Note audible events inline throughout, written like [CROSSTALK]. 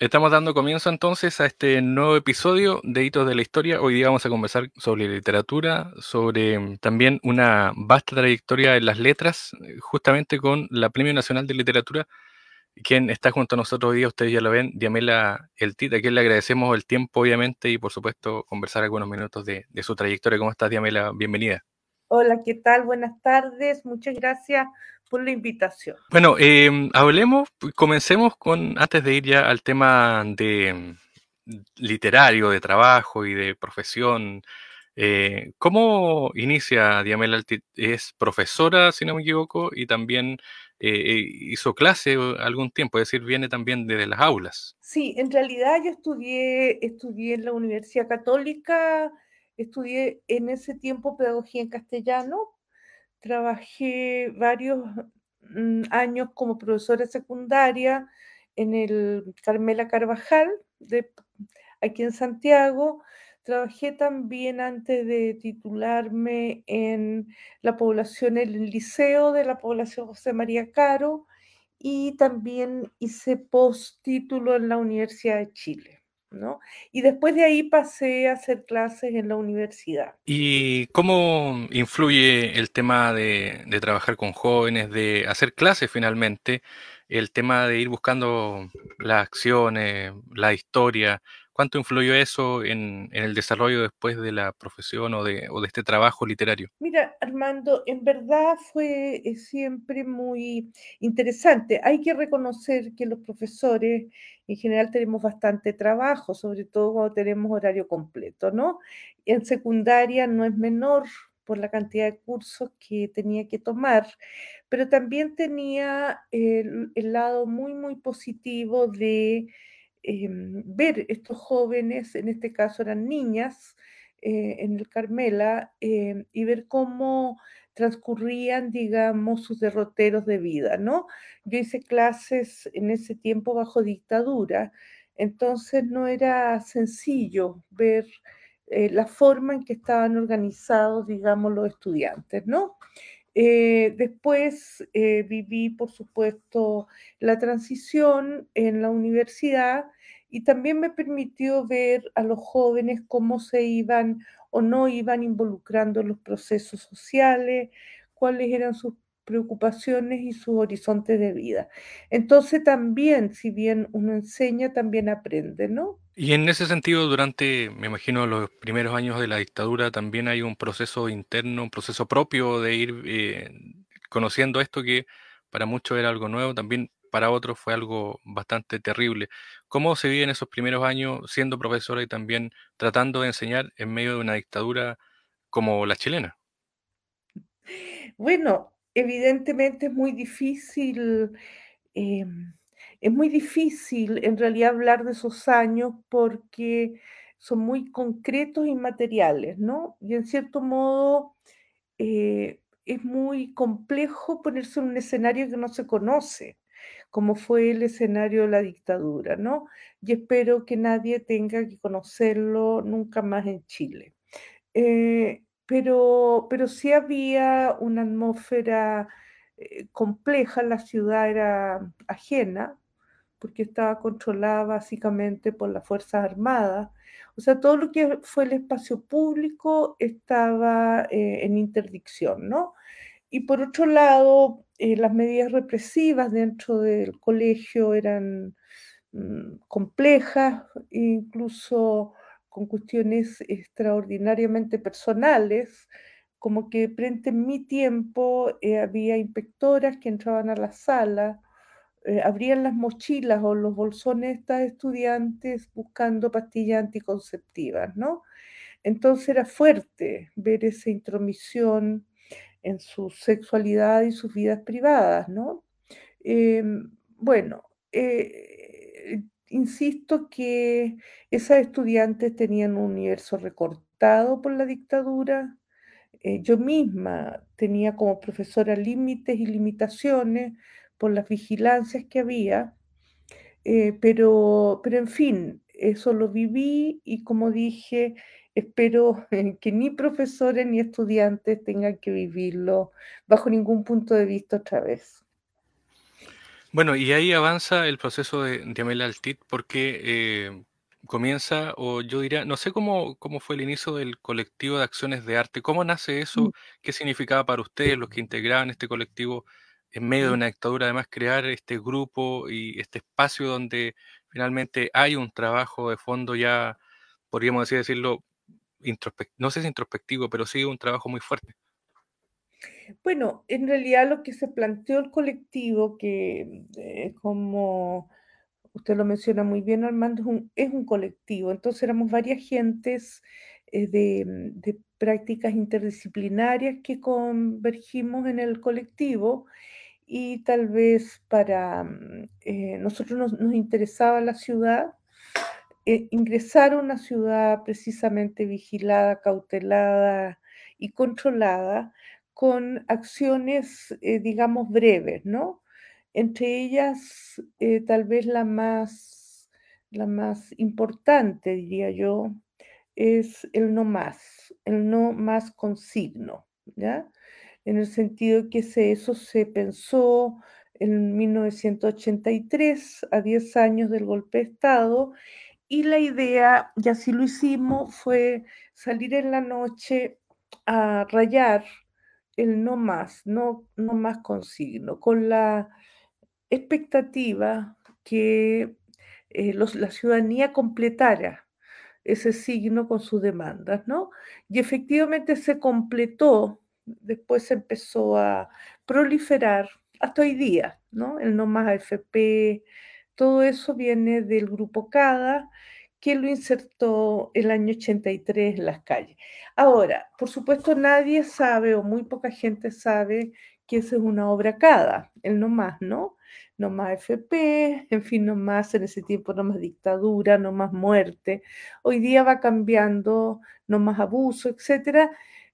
Estamos dando comienzo entonces a este nuevo episodio de Hitos de la Historia. Hoy día vamos a conversar sobre literatura, sobre mm, también una vasta trayectoria en las letras, eh, justamente con la Premio Nacional de Literatura, quien está junto a nosotros hoy día, ustedes ya lo ven, Diamela El Tita, a quien le agradecemos el tiempo, obviamente, y por supuesto conversar algunos minutos de, de su trayectoria. ¿Cómo estás, Diamela? Bienvenida. Hola, ¿qué tal? Buenas tardes. Muchas gracias por la invitación. Bueno, eh, hablemos, comencemos con, antes de ir ya al tema de mm, literario, de trabajo y de profesión. Eh, ¿Cómo inicia Diamela? Es profesora, si no me equivoco, y también eh, hizo clase algún tiempo, es decir, viene también desde las aulas. Sí, en realidad yo estudié, estudié en la Universidad Católica Estudié en ese tiempo pedagogía en castellano, trabajé varios mm, años como profesora secundaria en el Carmela Carvajal, de, aquí en Santiago. Trabajé también antes de titularme en la población, el liceo de la población José María Caro y también hice postítulo en la Universidad de Chile. Y después de ahí pasé a hacer clases en la universidad. ¿Y cómo influye el tema de, trabajar con jóvenes, de hacer clases finalmente, el tema de ir buscando las acciones, la historia? ¿Cuánto influyó eso en, el desarrollo después de la profesión o de, este trabajo literario? Mira, Armando, en verdad fue eh, siempre muy interesante. Hay que reconocer que los profesores en general tenemos bastante trabajo, sobre todo cuando tenemos horario completo, ¿no? En secundaria no es menor por la cantidad de cursos que tenía que tomar, pero también tenía el, el lado muy, muy positivo de Em, ver estos jóvenes, en este caso eran niñas, eh, en el Carmela, em, y ver cómo transcurrían, digamos, sus derroteros de vida, ¿no? Yo hice clases en ese tiempo bajo dictadura, entonces no era sencillo ver eh, la forma en que estaban organizados, digamos, los estudiantes, ¿no? Eh, después eh, viví, por supuesto, la transición en la universidad y también me permitió ver a los jóvenes cómo se iban o no iban involucrando en los procesos sociales, cuáles eran sus preocupaciones y sus horizontes de vida. Entonces también, si bien uno enseña, también aprende, ¿no? Y en ese sentido, durante, me imagino, los primeros años de la dictadura, también hay un proceso interno, un proceso propio de ir eh, conociendo esto que para muchos era algo nuevo, también para otros fue algo bastante terrible. ¿Cómo se vive en esos primeros años siendo profesora y también tratando de enseñar en medio de una dictadura como la chilena? Bueno, evidentemente es muy difícil. Em, es muy difícil en realidad hablar de esos años porque son muy concretos y materiales, ¿no? Y en cierto modo eh, es muy complejo ponerse en un escenario que no se conoce, como fue el escenario de la dictadura, ¿no? Y espero que nadie tenga que conocerlo nunca más en Chile. Eh, pero, pero sí había una atmósfera eh, compleja, la ciudad era ajena, porque estaba controlada básicamente por las Fuerzas Armadas. O sea, todo lo que fue el espacio público estaba eh, en interdicción, ¿no? Y por otro lado, eh, las medidas represivas dentro del colegio eran mm, complejas, incluso con cuestiones extraordinariamente personales, como que frente en mi tiempo eh, había inspectoras que entraban a la sala eh, abrían las mochilas o los bolsones de estas estudiantes buscando pastillas anticonceptivas, ¿no? Entonces era fuerte ver esa intromisión en su sexualidad y sus vidas privadas, ¿no? Em, bueno, eh, insisto que esas estudiantes tenían un universo recortado por la dictadura. Eh, yo misma tenía como profesora límites y limitaciones por las vigilancias que había, eh, pero, pero en fin, eso lo viví y como dije, espero [LAUGHS] que ni profesores ni estudiantes tengan que vivirlo bajo ningún punto de vista otra vez. Bueno, y ahí avanza el proceso de, de Amel Altit porque eh, comienza, o yo diría, no sé cómo, cómo fue el inicio del colectivo de acciones de arte, cómo nace Mm, eso, qué significaba para ustedes, los que integraban este colectivo en medio de mm. una dictadura, además crear este grupo y este espacio donde finalmente hay un trabajo de fondo ya, podríamos así decirlo, no sé si introspectivo, pero sí un trabajo muy fuerte. Bueno, en realidad lo que se planteó el colectivo, que eh, como usted lo menciona muy bien, Armando, es un, colectivo. Entonces éramos varias gentes eh, de, mm, de prácticas interdisciplinarias que convergimos en el colectivo y tal vez para mm, eh, nosotros nos, nos interesaba la ciudad, ingresar a una ciudad precisamente vigilada, cautelada y controlada con acciones, eh, digamos, breves, ¿no? Entre ellas, eh, tal vez la más, la más importante, diría yo, es el no más, el no más con signo, ¿ya? En el sentido que se, eso se pensó en 1983, a 10 años del golpe de Estado, y la idea, y así lo hicimos, fue salir en la noche a rayar el no más, no, no más con signo, con la expectativa que eh, los, la ciudadanía completara ese signo con sus demandas, ¿no? Y efectivamente se completó, después se empezó a proliferar hasta hoy día, ¿no? El no más AFP, todo eso viene del grupo CADA, que lo insertó el año 83 en las calles. Ahora, por supuesto, nadie sabe o muy poca gente sabe que esa es una obra CADA, el no más, ¿no? No más FP, en fin, no más en ese tiempo, no más dictadura, no más muerte. Hoy día va cambiando, no más abuso, etcétera,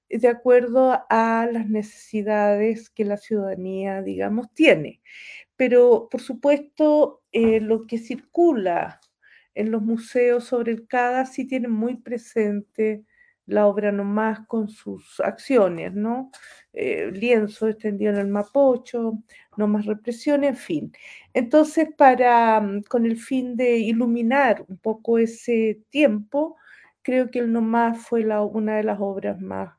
de acuerdo a las necesidades que la ciudadanía, digamos, tiene. Pero, por supuesto, eh, lo que circula en los museos sobre el CADA sí tiene muy presente la obra nomás con sus acciones, ¿no? Eh, lienzo extendido en el Mapocho, no más represión, en fin. Entonces, para, mm, con el fin de iluminar un poco ese tiempo, creo que el No Más fue una de las obras más,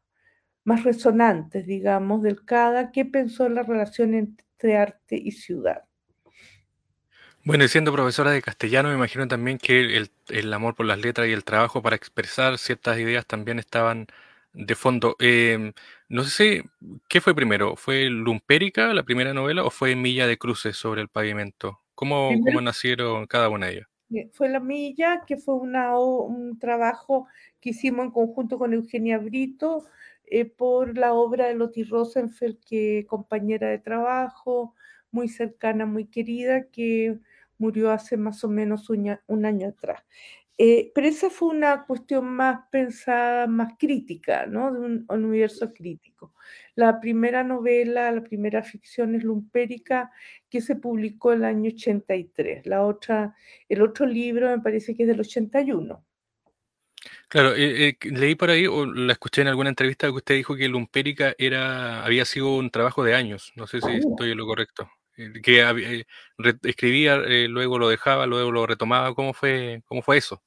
más resonantes, digamos, del CADA, que pensó en la relación entre arte y ciudad. Bueno, y siendo profesora de castellano, me imagino también que el, el amor por las letras y el trabajo para expresar ciertas ideas también estaban de fondo. Em, no sé si, ¿qué fue primero? ¿Fue Lumpérica, la primera novela, o fue Milla de Cruces sobre el pavimento? ¿Cómo, cómo nacieron cada una de ellas? Fue La Milla, que fue una, un trabajo que hicimos en conjunto con Eugenia Brito eh, por la obra de Loti Rosenfeld, que compañera de trabajo, muy cercana, muy querida, que murió hace más o menos un, un año atrás. Eh, pero esa fue una cuestión más pensada, más crítica, ¿no? De un, un, universo crítico. La primera novela, la primera ficción es Lumpérica, que se publicó el año 83. La otra, el otro libro me parece que es del 81. Claro, eh, eh, leí por ahí, o la escuché en alguna entrevista, que usted dijo que Lumpérica era, había sido un trabajo de años. No sé si Uh, estoy en lo correcto. Que eh, escribía, eh, luego lo dejaba, luego lo retomaba. ¿Cómo fue, cómo fue eso?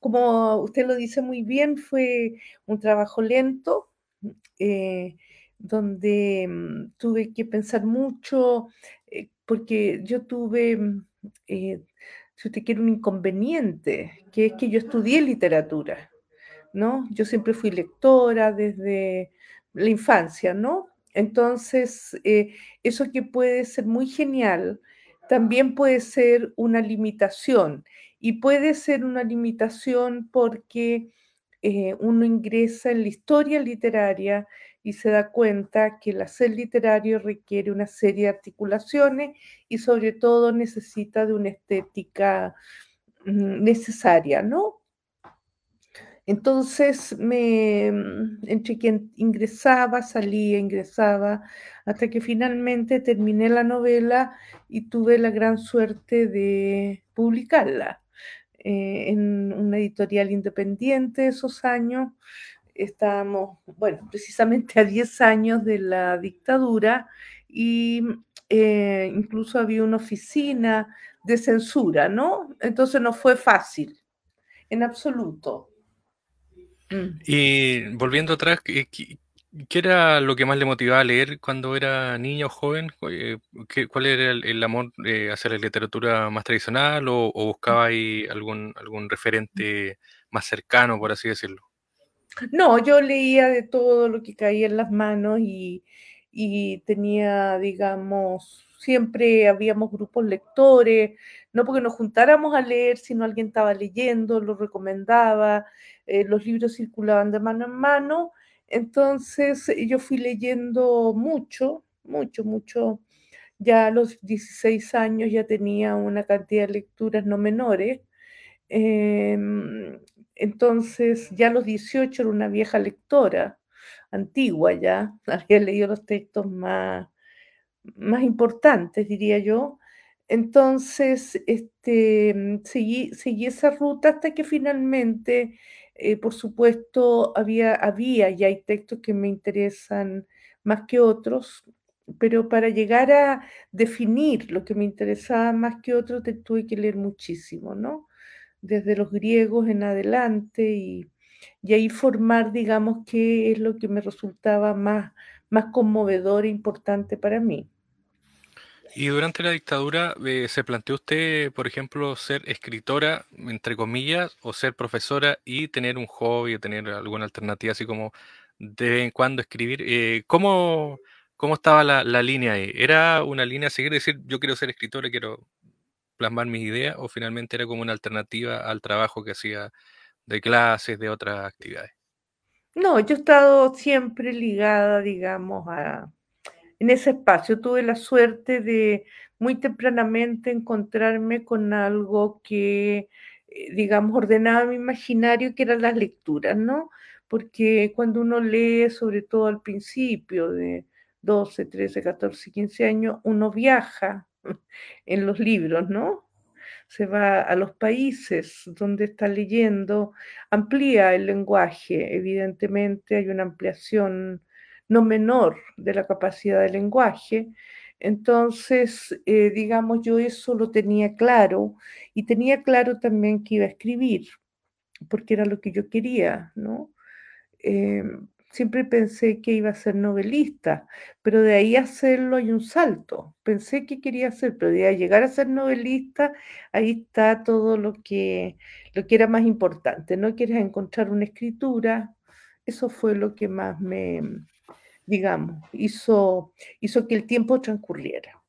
como usted lo dice muy bien, fue un trabajo lento, eh, donde mm, tuve que pensar mucho, eh, porque yo tuve, mm, si usted quiere, un inconveniente, que es que yo estudié literatura, ¿no? Yo siempre fui lectora desde la infancia, ¿no? Entonces, eh, eso que puede ser muy genial, también puede ser una limitación. Y puede ser una limitación porque eh, uno ingresa en la historia literaria y se da cuenta que el hacer literario requiere una serie de articulaciones y sobre todo necesita de una estética mm, necesaria, ¿no? Entonces, me, mm, entre que ingresaba, salía, ingresaba, hasta que finalmente terminé la novela y tuve la gran suerte de publicarla eh, en una editorial independiente de esos años. Estábamos, bueno, precisamente a 10 años de la dictadura y eh, incluso había una oficina de censura, ¿no? Entonces no fue fácil, en absoluto. Mm. Y volviendo atrás, ¿qué, era lo que más le motivaba a leer cuando era niño o joven? Eh, ¿Cuál era el, amor hacia la literatura más tradicional o, buscaba ahí algún, algún referente más cercano, por así decirlo? No, yo leía de todo lo que caía en las manos y, y tenía, digamos, siempre habíamos grupos lectores, no porque nos juntáramos a leer, sino alguien estaba leyendo, lo recomendaba, eh, los libros circulaban de mano en mano, entonces eh, yo fui leyendo mucho, mucho, mucho. Ya a los 16 años ya tenía una cantidad de lecturas no menores. Em, entonces ya a los 18 era una vieja lectora, antigua ya, [LAUGHS] había leído los textos más, más importantes, diría yo. Entonces, este, mm, seguí, seguí esa ruta hasta que finalmente, eh, por supuesto, había, había y hay textos que me interesan más que otros, pero para llegar a definir lo que me interesaba más que otros, te tuve que leer muchísimo, ¿no? Desde los griegos en adelante y, y ahí formar, digamos, qué es lo que me resultaba más, más conmovedor e importante para mí. Y durante la dictadura, eh, ¿se planteó usted, por ejemplo, ser escritora, entre comillas, o ser profesora y tener un hobby o tener alguna alternativa, así como de vez en cuando escribir? Eh, ¿cómo, ¿Cómo estaba la, la, línea ahí? ¿Era una línea a seguir, decir, yo quiero ser escritora, quiero plasmar mis ideas, o finalmente era como una alternativa al trabajo que hacía de clases, de otras actividades? No, yo he estado siempre ligada, digamos, a, en ese espacio. Tuve la suerte de muy tempranamente encontrarme con algo que, eh, digamos, ordenaba mi imaginario, que eran las lecturas, ¿no? Porque cuando uno lee, sobre todo al principio de 12, 13, 14, 15 años, uno viaja [LAUGHS] en los libros, ¿no? Se va a los países donde está leyendo, amplía el lenguaje, evidentemente hay una ampliación no menor de la capacidad de lenguaje. Entonces, eh, digamos, yo eso lo tenía claro y tenía claro también que iba a escribir, porque era lo que yo quería, ¿no? Em, siempre pensé que iba a ser novelista, pero de ahí hacerlo hay un salto. Pensé que quería hacer, pero de ahí llegar a ser novelista, ahí está todo lo que, lo que era más importante. No quieres encontrar una escritura, eso fue lo que más me, digamos, hizo, hizo que el tiempo transcurriera.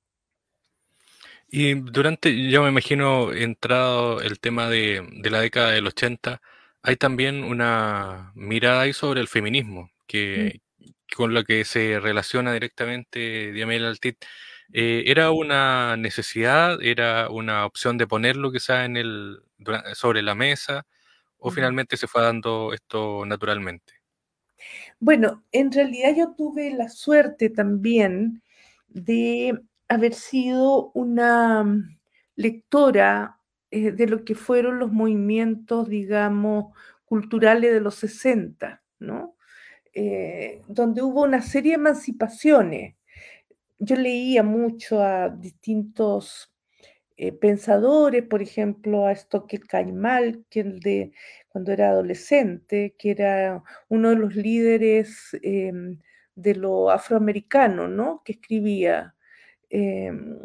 Y durante, yo me imagino, entrado el tema de, la década del 80, hay también una mirada ahí sobre el feminismo, que, mm. con lo que se relaciona directamente Diamel Altit. Eh, ¿Era una necesidad, era una opción de ponerlo quizá en el, sobre la mesa, o finalmente se fue dando esto naturalmente? Bueno, en realidad yo tuve la suerte también de haber sido una mm, lectora eh, de lo que fueron los movimientos, digamos, culturales de los 60, ¿no? Eh, donde hubo una serie de emancipaciones. Yo leía mucho a distintos eh, pensadores, por ejemplo, a Stockel Kaimal, que de cuando era adolescente, que era uno de los líderes em, de lo afroamericano, ¿no? Que escribía. Em,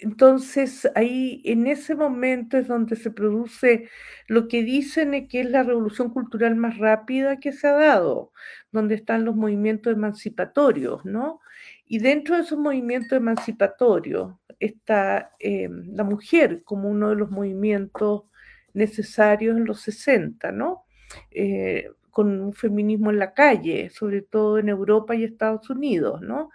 entonces, ahí, en ese momento es donde se produce lo que dicen que es la revolución cultural más rápida que se ha dado, donde están los movimientos emancipatorios, ¿no? Y dentro de esos movimientos emancipatorios está em, la mujer como uno de los movimientos necesarios en los 60, ¿no? Eh, con un feminismo en la calle, sobre todo en Europa y Estados Unidos, ¿no?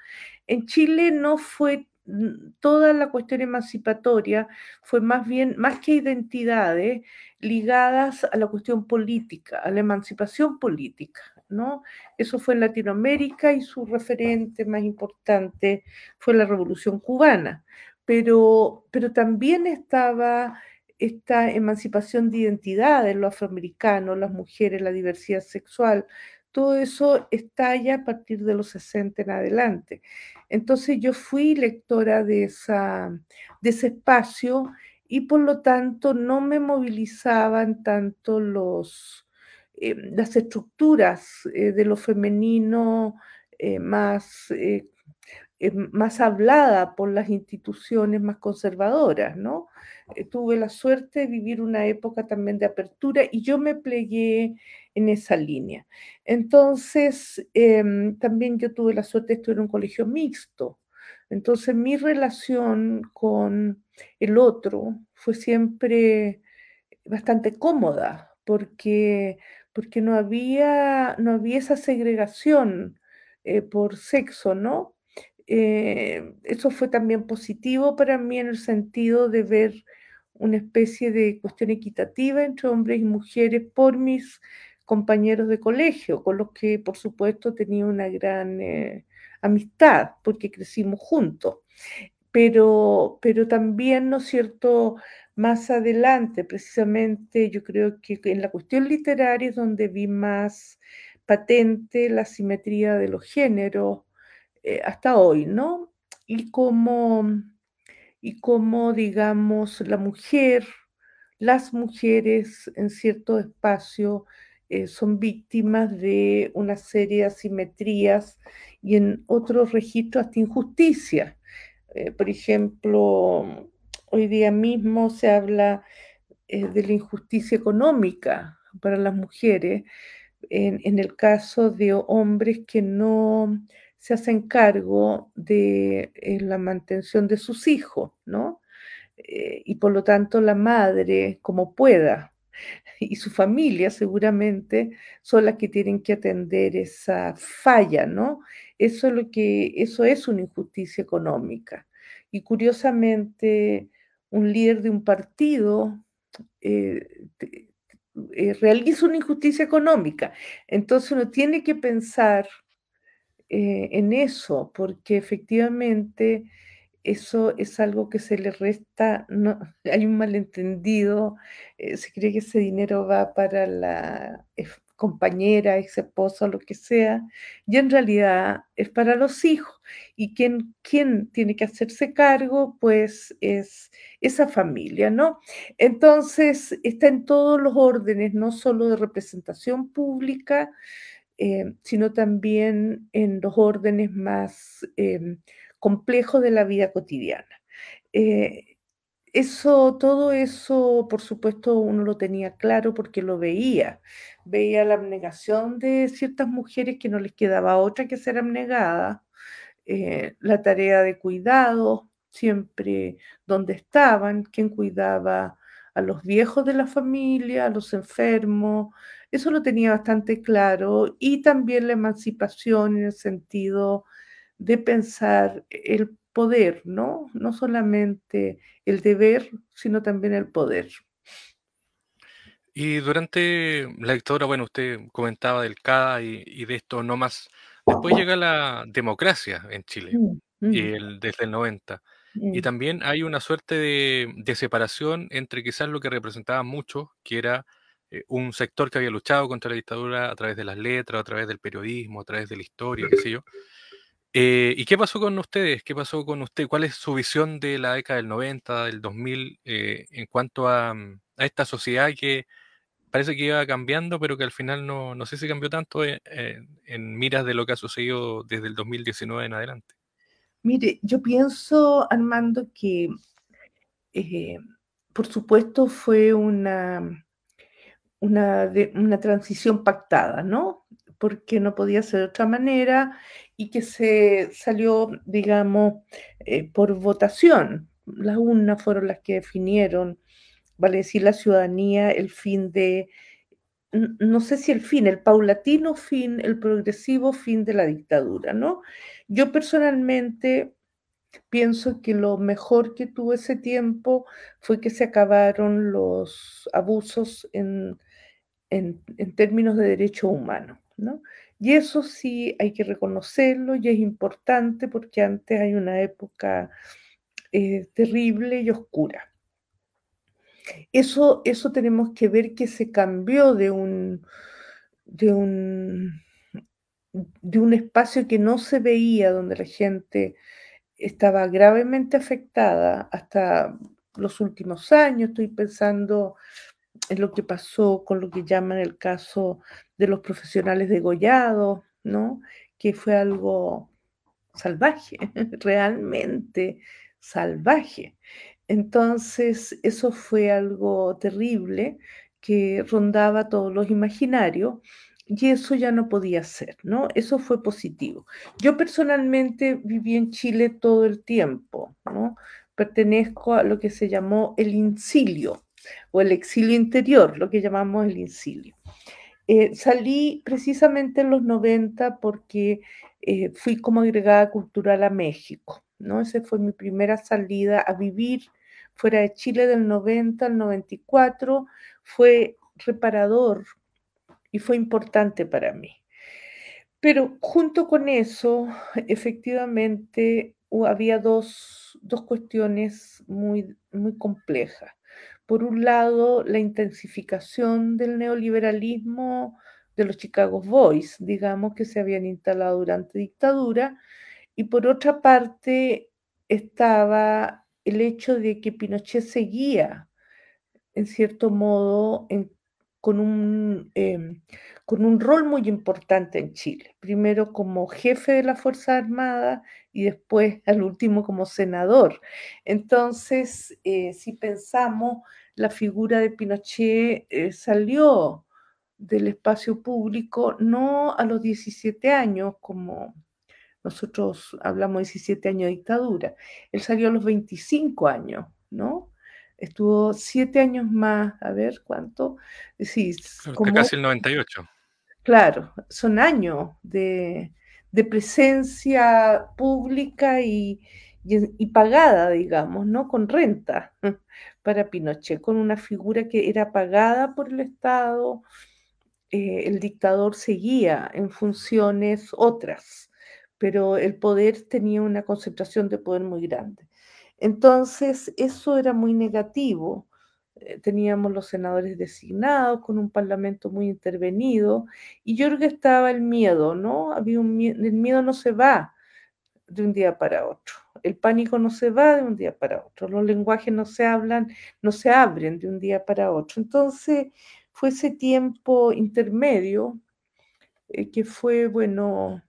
En Chile no fue mm, toda la cuestión emancipatoria, fue más bien, más que identidades, ligadas a la cuestión política, a la emancipación política, ¿no? Eso fue en Latinoamérica y su referente más importante fue la Revolución Cubana, pero, pero también estaba esta emancipación de identidades, los afroamericanos, las mujeres, la diversidad sexual, todo eso estalla a partir de los 60 en adelante. Entonces yo fui lectora de, esa, de ese espacio y por lo tanto no me movilizaban tanto los, eh, las estructuras eh, de lo femenino eh, más, más hablada por las instituciones más conservadoras, ¿no? tuve la suerte de vivir una época también de apertura y yo me plegué en esa línea. Entonces, em, también yo tuve la suerte de estudiar en un colegio mixto. Entonces, mi relación con el otro fue siempre bastante cómoda porque, porque no, había, no había esa segregación eh, por sexo, ¿no? Eh, eso fue también positivo para mí en el sentido de ver una especie de cuestión equitativa entre hombres y mujeres por mis compañeros de colegio, con los que por supuesto tenía una gran eh, amistad, porque crecimos juntos. Pero, pero también, ¿no es cierto?, más adelante, precisamente, yo creo que en la cuestión literaria es donde vi más patente la simetría de los géneros eh, hasta hoy, ¿no? Y como, y como, digamos, la mujer, las mujeres en cierto espacio eh, son víctimas de una serie de asimetrías y en otros registros hasta injusticia. Eh, por ejemplo, hoy día mismo se habla eh, de la injusticia económica para las mujeres en, el caso de hombres que no se hacen cargo de la mantención de sus hijos, ¿no? y por lo tanto la madre, como pueda, [LAUGHS] y su familia seguramente son las que tienen que atender esa falla, ¿no? Eso es lo que, eso es una injusticia económica. Y curiosamente, un líder de un partido eh, eh, realiza una injusticia económica. Entonces uno tiene que pensar eh, en eso, porque efectivamente eso es algo que se le resta, no, [LAUGHS] hay un malentendido, eh, se cree que ese dinero va para la compañera, ex esposa, lo que sea, y en realidad es para los hijos. Y quien, quien tiene que hacerse cargo, pues es esa familia, ¿no? Entonces, está en todos los órdenes, no solo de representación pública, eh, sino también en los órdenes más... Em, complejo de la vida cotidiana. Eh, eso, todo eso, por supuesto, uno lo tenía claro porque lo veía. Veía la abnegación de ciertas mujeres que no les quedaba otra que ser abnegada, eh, la tarea de cuidado, siempre donde estaban, quién cuidaba a los viejos de la familia, a los enfermos, eso lo tenía bastante claro, y también la emancipación en el sentido de pensar el poder, ¿no? No solamente el deber, sino también el poder. Y durante la dictadura, bueno, usted comentaba del CADA y, de esto no más. Después llega la democracia en Chile, mm, y mm. el, desde el 90. Y mm. también hay una suerte de, separación entre quizás lo que representaba mucho, que era eh, un sector que había luchado contra la dictadura a través de las letras, a través del periodismo, a través de la historia, qué sé yo, eh, ¿Y qué pasó con ustedes? ¿Qué pasó con usted? ¿Cuál es su visión de la década del 90, del 2000, eh, en cuanto mm, a, esta sociedad que parece que iba cambiando, pero que al final no, no sé si cambió tanto eh, en miras de lo que ha sucedido desde el 2019 en adelante? Mire, yo pienso, Armando, que por supuesto fue una, una, una transición pactada, ¿no? Porque no podía ser de otra manera y que se salió, digamos, eh, por votación. Las urnas fueron las que definieron, vale decir, la ciudadanía, el fin de, no sé si el fin, el paulatino fin, el progresivo fin de la dictadura, ¿no? Yo personalmente pienso que lo mejor que tuvo ese tiempo fue que se acabaron los abusos en, en, términos de derechos humanos, ¿no? Y eso sí hay que reconocerlo y es importante porque antes hay una época eh, terrible y oscura. Eso, eso tenemos que ver que se cambió de un, de un, de un espacio que no se veía, donde la gente estaba gravemente afectada hasta los últimos años. Estoy pensando en lo que pasó con lo que llaman el caso de los profesionales degollados, ¿no? Que fue algo salvaje, [LAUGHS] realmente salvaje. Entonces, eso fue algo terrible que rondaba todos los imaginarios y eso ya no podía ser, ¿no? Eso fue positivo. Yo personalmente viví en Chile todo el tiempo, ¿no? Pertenezco a lo que se llamó el incilio o el exilio interior, lo que llamamos el incilio. Eh, salí precisamente en los 90 porque eh, fui como agregada cultural a México, ¿no? Esa fue mi primera salida a vivir fuera de Chile del 90 al 94. Fue reparador y fue importante para mí. Pero junto con eso, efectivamente, había dos, cuestiones muy, muy complejas. Por un lado, la intensificación del neoliberalismo de los Chicago Boys, digamos, que se habían instalado durante dictadura, y por otra parte estaba el hecho de que Pinochet seguía, en cierto modo, en con un, em, con un rol muy importante en Chile. Primero como jefe de la Fuerza Armada y después al último como senador. Entonces, eh, si pensamos, la figura de Pinochet eh, salió del espacio público no a los 17 años, como nosotros hablamos de 17 años de dictadura, él salió a los 25 años, ¿no? Estuvo siete años más, a ver cuánto. Sí, como, casi el 98. Claro, son años de, presencia pública y, pagada, digamos, ¿no? Con renta [LAUGHS] para Pinochet, con una figura que era pagada por el Estado. Eh, el dictador seguía en funciones otras, pero el poder tenía una concentración de poder muy grande. Entonces, eso era muy negativo. Eh, teníamos los senadores designados con un parlamento muy intervenido y yo creo que estaba el miedo, ¿no? Había un el miedo no se va de un día para otro. El pánico no se va de un día para otro. Los lenguajes no se hablan, no se abren de un día para otro. Entonces, fue ese tiempo intermedio eh, que fue, bueno,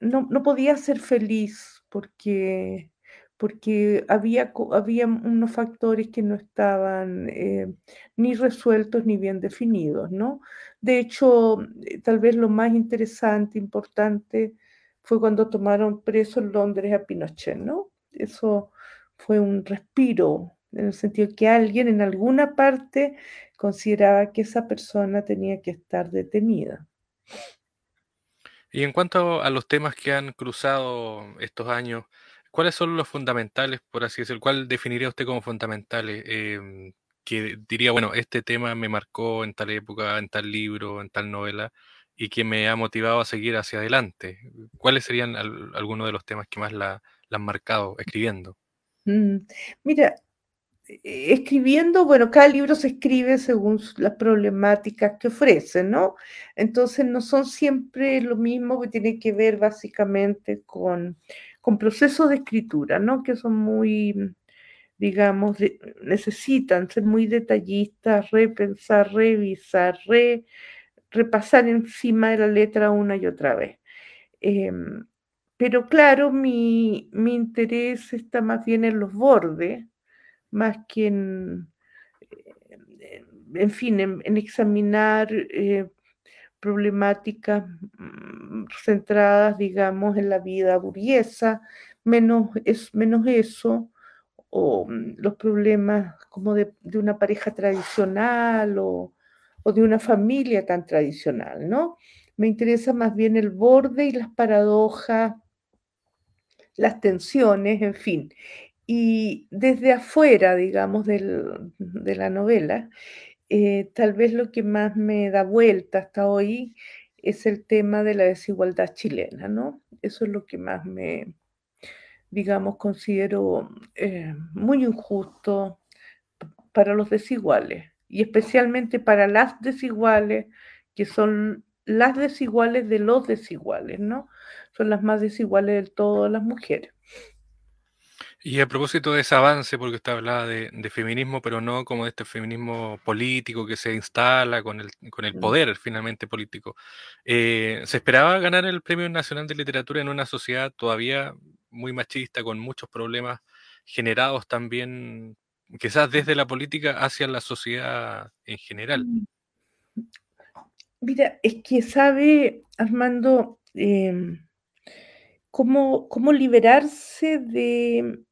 no, no podía ser feliz porque porque había, había unos factores que no estaban eh, ni resueltos ni bien definidos, ¿no? De hecho, eh, tal vez lo más interesante, importante, fue cuando tomaron preso en Londres a Pinochet, ¿no? Eso fue un respiro, en el sentido que alguien en alguna parte consideraba que esa persona tenía que estar detenida. Y en cuanto a los temas que han cruzado estos años, ¿Cuáles son los fundamentales, por así decirlo? ¿Cuál definiría usted como fundamentales? Em, que diría, bueno, este tema me marcó en tal época, en tal libro, en tal novela, y que me ha motivado a seguir hacia adelante. ¿Cuáles serían algunos de los temas que más la, han marcado escribiendo? Mm, mira, e-, escribiendo, bueno, cada libro se escribe según las problemáticas que ofrece, ¿no? Entonces no son siempre lo mismo que tiene que ver básicamente con con procesos de escritura, ¿no? Que son muy, digamos, necesitan ser muy detallistas, repensar, revisar, repasar encima de la letra una y otra vez. Em, pero claro, mi, interés está más bien en los bordes, más que en, en fin, en, examinar eh, problemáticas mm, centradas, digamos, en la vida burguesa, menos, es, menos eso, o mm, los problemas como de, una pareja tradicional o, de una familia tan tradicional, ¿no? Me interesa más bien el borde y las paradojas, las tensiones, en fin. Y desde afuera, digamos, de la novela, eh, tal vez lo que más me da vuelta hasta hoy es el tema de la desigualdad chilena, ¿no? Eso es lo que más me, digamos, considero eh, muy injusto para los desiguales y especialmente para las desiguales que son las desiguales de los desiguales, ¿no? Son las más desiguales de todas las mujeres. Y a propósito de ese avance, porque usted hablaba de, feminismo, pero no como de este feminismo político que se instala con el, con el poder finalmente político, eh, ¿se esperaba ganar el Premio Nacional de Literatura en una sociedad todavía muy machista, con muchos problemas generados también, quizás desde la política hacia la sociedad en general? Mm. Mira, es que sabe, Armando, em, cómo, cómo liberarse de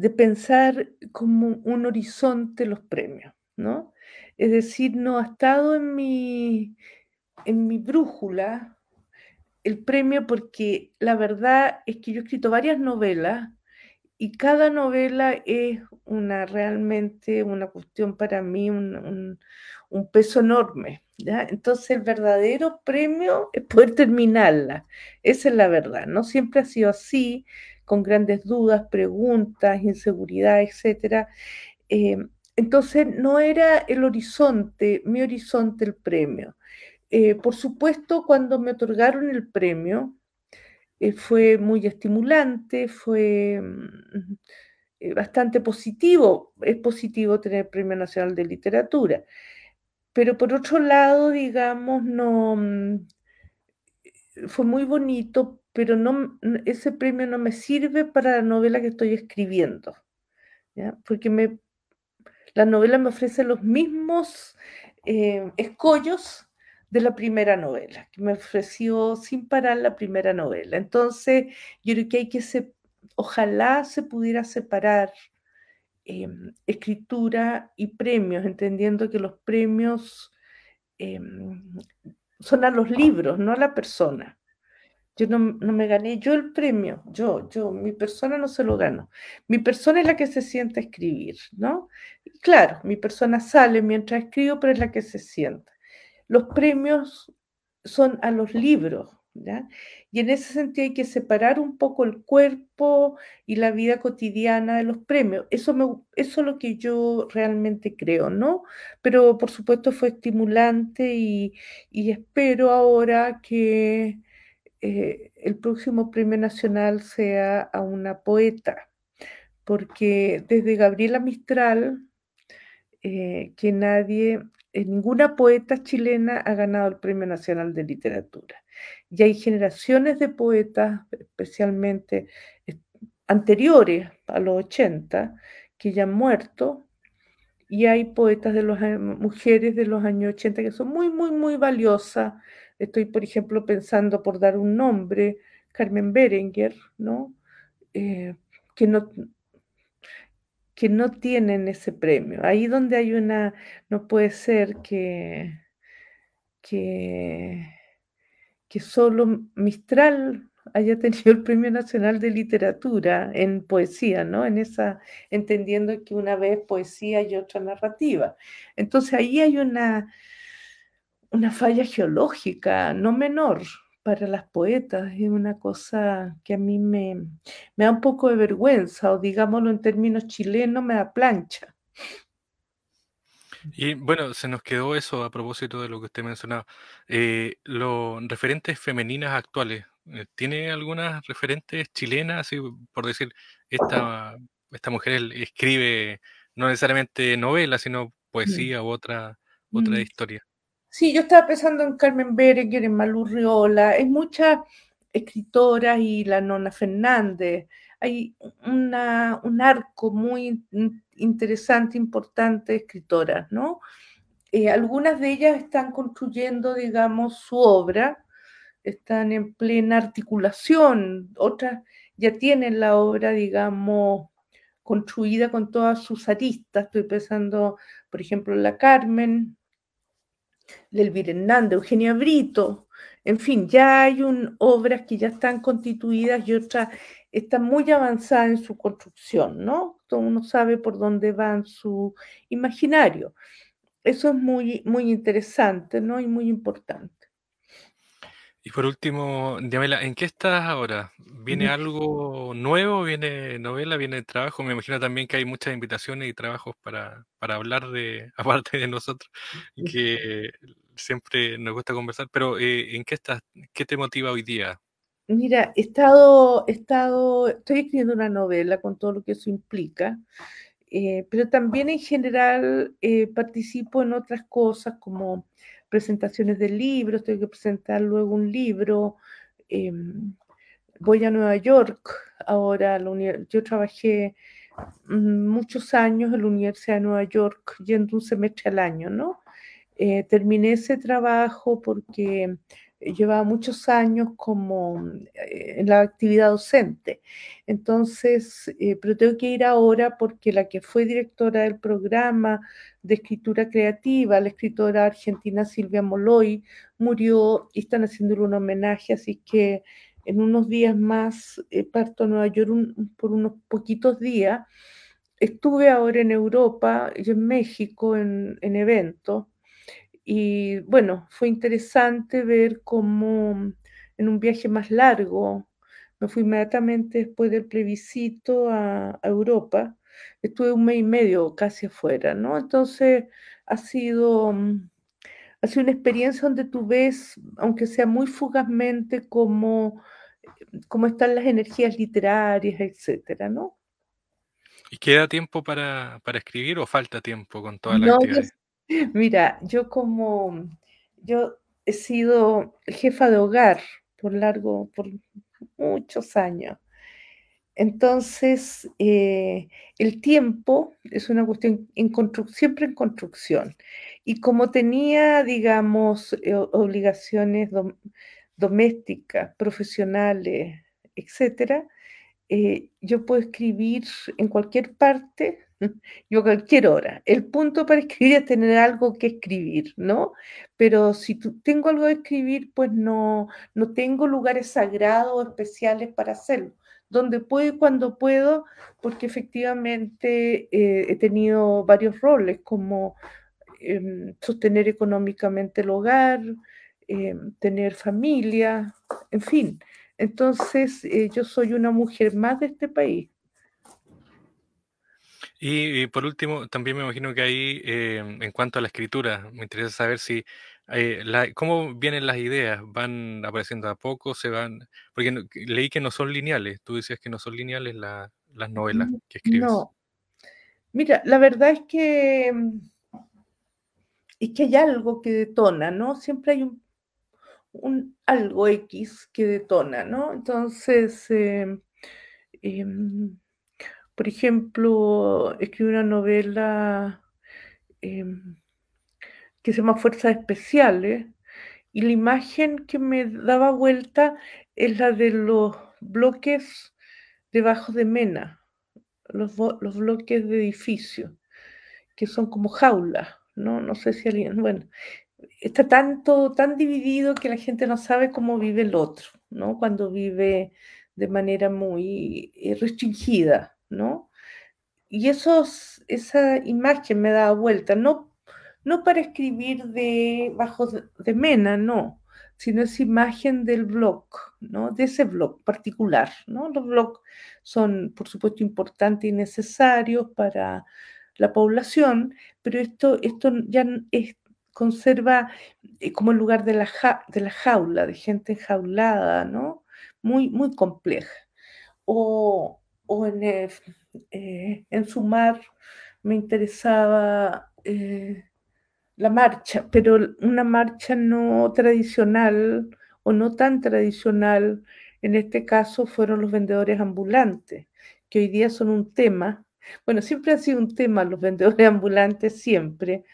de pensar como un horizonte los premios, ¿no? Es decir, no ha estado en mi, en mi brújula el premio porque la verdad es que yo he escrito varias novelas y cada novela es una realmente una cuestión para mí, un, un peso enorme. ¿ya? Entonces el verdadero premio es poder terminarla. Esa es la verdad. No siempre ha sido así con grandes dudas, preguntas, inseguridad, etc. Eh, entonces no era el horizonte, mi horizonte el premio. Eh, por supuesto, cuando me otorgaron el premio, eh, fue muy estimulante, fue mm, bastante positivo. Es positivo tener el Premio Nacional de Literatura. Pero por otro lado, digamos, no mm, fue muy bonito pero no, ese premio no me sirve para la novela que estoy escribiendo, porque me, la novela me ofrece los mismos eh, escollos de la primera novela, que me ofreció sin parar la primera novela. Entonces, yo creo que hay que ojalá se pudiera separar em, escritura y premios, entendiendo que los premios em, son a los libros, no a la persona. Yo no, me gané yo el premio, yo, yo, mi persona no se lo gano. Mi persona es la que se siente a escribir, ¿no? claro, mi persona sale mientras escribo, pero es la que se siente. Los premios son a los libros, ¿ya? Y en ese sentido hay que separar un poco el cuerpo y la vida cotidiana de los premios. Eso, me, eso es lo que yo realmente creo, ¿no? Pero por supuesto fue estimulante y, y espero ahora que eh, el próximo premio nacional sea a una poeta, porque desde Gabriela Mistral, eh, que nadie, eh, ninguna poeta chilena ha ganado el Premio Nacional de Literatura. Y hay generaciones de poetas, especialmente anteriores a los 80, que ya han muerto, y hay poetas de las mujeres de los años 80 que son muy, muy, muy valiosas Estoy, por ejemplo, pensando por dar un nombre, Carmen Berenguer, ¿no? Eh, que no que no tienen ese premio. Ahí donde hay una, no puede ser que, que, que solo Mistral haya tenido el Premio Nacional de Literatura en poesía, ¿no? En esa, entendiendo que una vez poesía y otra narrativa. Entonces ahí hay una, una falla geológica no menor para las poetas. Es una cosa que a mí me, me da un poco de vergüenza, o digámoslo en términos chilenos, me da plancha. Y bueno, se nos quedó eso a propósito de lo que usted mencionaba. Eh, los referentes femeninas actuales, eh, ¿tiene algunas referentes chilenas? por decir, esta, esta mujer escribe no necesariamente novelas, sino mm. poesía u otra, otra mm. historia. Sí, yo estaba pensando en Carmen Berenguer, en Malú Riola, hay muchas escritoras y la Nona Fernández. Hay una, un arco muy interesante, importante de escritoras, ¿no? Eh, algunas de ellas están construyendo, digamos, su obra, están en plena articulación, otras ya tienen la obra, digamos, construida con todas sus aristas. Estoy pensando, por ejemplo, en la Carmen, Elvira Hernández, Eugenia Brito, en fin, ya hay un, obras que ya están constituidas y otras están muy avanzadas en su construcción, ¿no? Todo uno sabe por dónde van su imaginario. Eso es muy, muy interesante, ¿no? Y muy importante. Y por último, Diamela, ¿en qué estás ahora? ¿Viene algo nuevo? ¿Viene novela? ¿Viene trabajo? Me imagino también que hay muchas invitaciones y trabajos para, para hablar de, [LAUGHS] aparte de nosotros, que siempre nos gusta conversar, pero eh, ¿en qué estás? ¿Qué te motiva hoy día? Mira, he estado, he estado, estoy escribiendo una novela con todo lo que eso implica, eh, pero también en general eh, participo en otras cosas como presentaciones de libros, tengo que presentar luego un libro, em, voy a Nueva York ahora, yo trabajé mm, muchos años en la Universidad de Nueva York yendo un semestre al año, ¿no? Eh, terminé ese trabajo porque llevaba muchos años como eh, en la actividad docente. Entonces, eh, pero tengo que ir ahora porque la que fue directora del programa de escritura creativa, la escritora argentina Silvia Moloy, murió y están haciéndole un homenaje, así que en unos días más eh, parto a Nueva York por unos poquitos días. Estuve ahora en Europa y en México en, en eventos y bueno, fue interesante ver cómo en un viaje más largo, me fui inmediatamente después del plebiscito a, Europa, estuve un mes y medio casi afuera, ¿no? Entonces ha sido, ha sido una experiencia donde tú ves, aunque sea muy fugazmente, cómo, cómo están las energías literarias, etcétera, ¿no? ¿Y queda tiempo para, para escribir o falta tiempo con toda la no, Mira, yo como, yo he sido jefa de hogar por largo, por muchos años. Entonces, eh, el tiempo es una cuestión siempre en construcción. Y como tenía, digamos, eh, obligaciones domésticas, profesionales, etcétera, eh, yo puedo escribir en cualquier parte yo cualquier hora. El punto para escribir es tener algo que escribir, ¿no? Pero si tengo algo que escribir, pues no, no tengo lugares sagrados o especiales para hacerlo. Donde puedo y cuando puedo, porque efectivamente eh, he tenido varios roles, como em, sostener económicamente el hogar, em, tener familia, en fin. Entonces, eh, yo soy una mujer más de este país. Y, por último, también me imagino que ahí, em, en cuanto a la escritura, me interesa saber si eh, cómo vienen las ideas, van apareciendo a poco, se van, porque leí que no son lineales, tú decías que no son lineales las novelas mm, que escribes. No, mira, la verdad es que es que hay algo que detona, ¿no? Siempre hay un, algo X que detona, ¿no? Entonces, em, em, por ejemplo, escribí una novela em, que se llama Fuerzas Especiales y la imagen que me daba vuelta es la de los bloques debajo de Mena, los, los bloques de edificio, que son como jaulas, ¿no? No sé si alguien, bueno, está tanto, tan dividido que la gente no sabe cómo vive el otro, ¿no? Cuando vive de manera muy eh, restringida. ¿No? Y esos, esa imagen me da vuelta, no, no para escribir de bajo de Mena, no, sino esa imagen del blog, ¿no? De ese blog particular, ¿no? Los blogs son, por supuesto, importantes y necesarios para la población, pero esto, esto ya conserva eh, como el lugar de la, de la jaula, de gente enjaulada, ¿no? Muy, muy compleja. O, o en, eh, en Sumar me interesaba eh, la marcha, pero una marcha no tradicional o no tan tradicional, en este caso fueron los vendedores ambulantes, que hoy día son un tema. Bueno, siempre ha sido un tema los vendedores [LAUGHS] ambulantes, siempre,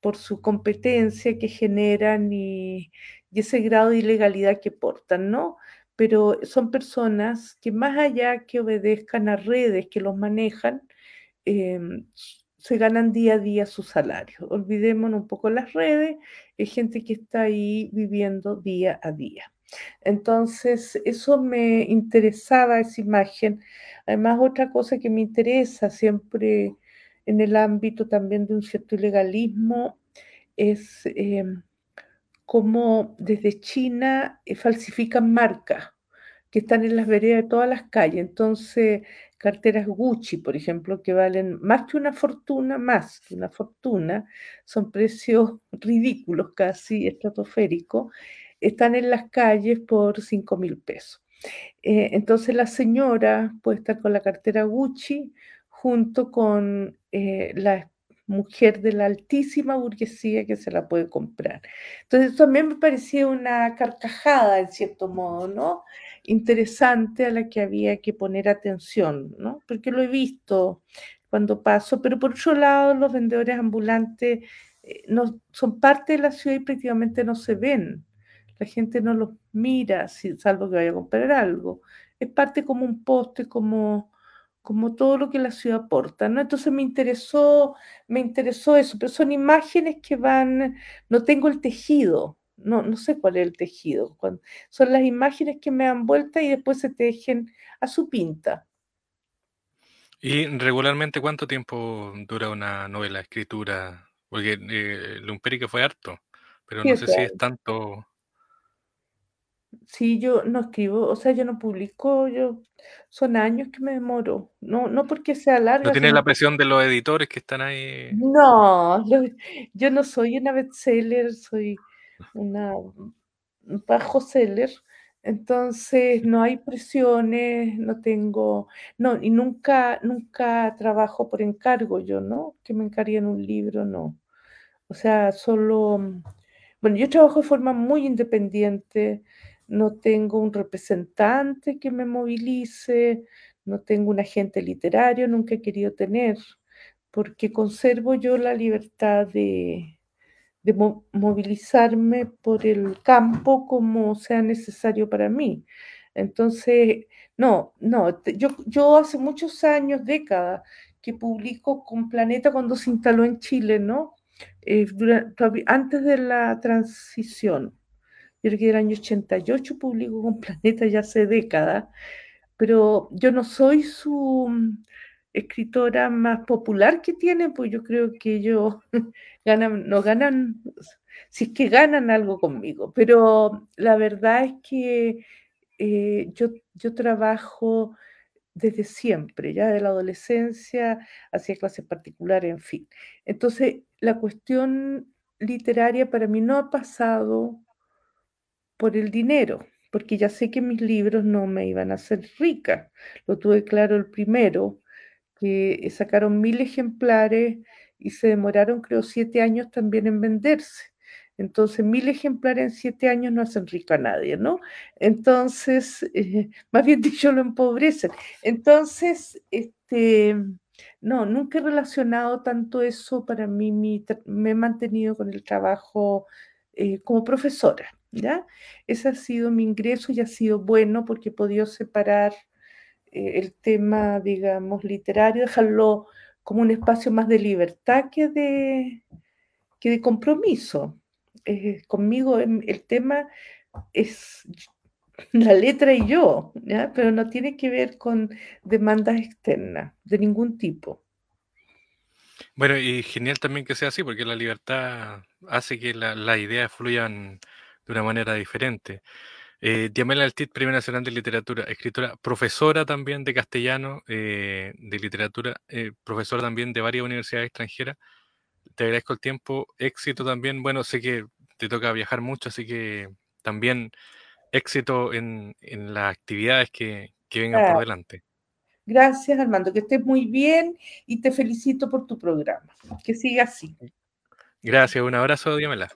por su competencia que generan y ese grado de ilegalidad que portan, ¿no? Pero son personas que más allá que obedezcan a redes que los manejan, em, se ganan día a día su salario. Olvidémonos un poco las redes, es gente que está ahí viviendo día a día. Entonces, eso me interesaba, esa imagen. Además, otra cosa que me interesa siempre en el ámbito también de un cierto ilegalismo es em, cómo desde China eh, falsifican marcas que están en las veredas de todas las calles. Entonces, carteras Gucci, por ejemplo, que valen más que una fortuna, más que una fortuna, son precios [LAUGHS] ridículos, casi estratosféricos, están en las calles por 5 mil pesos. Eh, entonces la señora puede estar con la cartera Gucci junto con eh, la mujer de la altísima burguesía que se la puede comprar. Entonces, también me parecía una carcajada, en cierto modo, ¿no? Interesante a la que había que poner atención, ¿no? Porque lo he visto cuando paso, pero por otro lado, los vendedores ambulantes eh, no, son parte de la ciudad y prácticamente no se ven. La gente no los mira, salvo que vaya a comprar algo. Es parte como un poste, como como todo lo que la ciudad aporta, ¿no? Entonces me interesó, me interesó eso, pero son imágenes que van, no tengo el tejido, no, no sé cuál es el tejido, son las imágenes que me dan vuelta y después se tejen a su pinta. ¿Y regularmente cuánto tiempo dura una novela, escritura? Porque eh, Lumpérica fue harto, pero no sé si es tanto Sí, yo no escribo, o sea, yo no publico, yo son años que me demoro, no, no porque sea larga. ¿No tiene la presión de los editores que están ahí? No, yo, no soy una bestseller, soy una bajo seller, entonces no hay presiones, no tengo, no, y nunca, nunca trabajo por encargo yo, ¿no? Que me encarguen un libro, no. O sea, solo, bueno, yo trabajo de forma muy independiente, no tengo un representante que me movilice, no tengo un agente literario, nunca he querido tener, porque conservo yo la libertad de, movilizarme por el campo como sea necesario para mí. Entonces, no, no, yo, yo hace muchos años, décadas, que publico con Planeta cuando se instaló en Chile, ¿no? Eh, antes de la transición yo creo que el año 88 publicó con [LAUGHS] Planeta ya hace décadas, pero yo no soy su mm, escritora más popular que tiene, pues yo creo que ellos [LAUGHS] ganan, no ganan, si es que ganan algo conmigo, pero la verdad es que eh, yo, yo trabajo desde siempre, ya de la adolescencia hacia clases particulares, en fin. Entonces, la cuestión literaria para mí no ha pasado por el dinero, porque ya sé que mis libros no me iban a hacer rica. Lo tuve claro el primero, que sacaron mil ejemplares y se demoraron, creo, siete años también en venderse. Entonces, mil ejemplares en siete años no hacen rico a nadie, ¿no? Entonces, eh, [LAUGHS] más bien dicho, lo empobrecen. Entonces, este, no, nunca he relacionado tanto eso para mí, me he mantenido con el trabajo eh, como profesora. ¿Ya? Ese ha sido mi ingreso y ha sido bueno porque he podido separar eh, el tema, digamos, literario, dejarlo como un espacio más de libertad que de, que de compromiso. Eh, conmigo el tema es [LAUGHS] la letra y yo, pero no tiene que ver con demandas externas de ningún tipo. Bueno, y genial también que sea así, porque la libertad hace que las ideas fluyan de una manera diferente. Eh, Diamela Altit, Premio Nacional de Literatura, escritora, profesora también de castellano, eh, de literatura, eh, profesora también de varias universidades extranjeras. Te agradezco el tiempo, éxito también. Bueno, sé que te toca viajar mucho, así que también éxito en, las actividades que, que vengan por delante. Gracias, Armando, que estés muy bien y te felicito por tu programa. Que siga así. Gracias, un abrazo, Diamela.